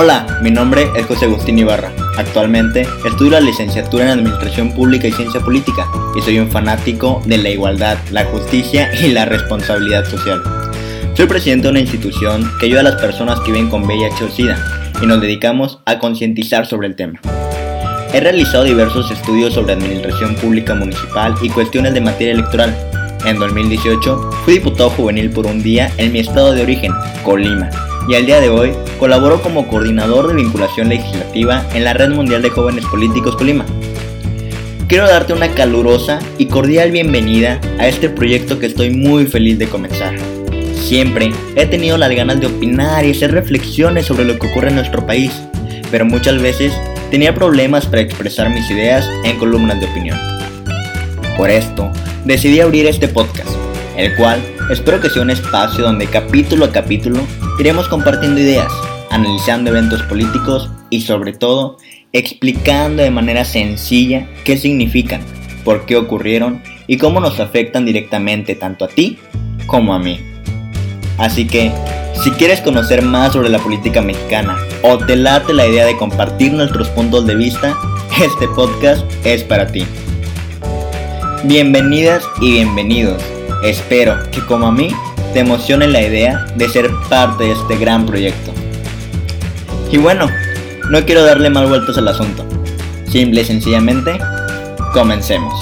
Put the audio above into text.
Hola, mi nombre es José Agustín Ibarra. Actualmente estudio la licenciatura en Administración Pública y Ciencia Política y soy un fanático de la igualdad, la justicia y la responsabilidad social. Soy presidente de una institución que ayuda a las personas que viven con VIH o SIDA y nos dedicamos a concientizar sobre el tema. He realizado diversos estudios sobre administración pública municipal y cuestiones de materia electoral. En 2018 fui diputado juvenil por un día en mi estado de origen, Colima, y al día de hoy colaboro como coordinador de vinculación legislativa en la Red Mundial de Jóvenes Políticos Colima. Quiero darte una calurosa y cordial bienvenida a este proyecto que estoy muy feliz de comenzar. Siempre he tenido las ganas de opinar y hacer reflexiones sobre lo que ocurre en nuestro país, pero muchas veces tenía problemas para expresar mis ideas en columnas de opinión. Por esto, decidí abrir este podcast, el cual espero que sea un espacio donde capítulo a capítulo iremos compartiendo ideas, analizando eventos políticos y sobre todo explicando de manera sencilla qué significan, por qué ocurrieron y cómo nos afectan directamente tanto a ti como a mí. Así que, si quieres conocer más sobre la política mexicana o te late la idea de compartir nuestros puntos de vista, este podcast es para ti. Bienvenidas y bienvenidos. Espero que como a mí te emocione la idea de ser parte de este gran proyecto. Y bueno, no quiero darle más vueltas al asunto. Simple y sencillamente, comencemos.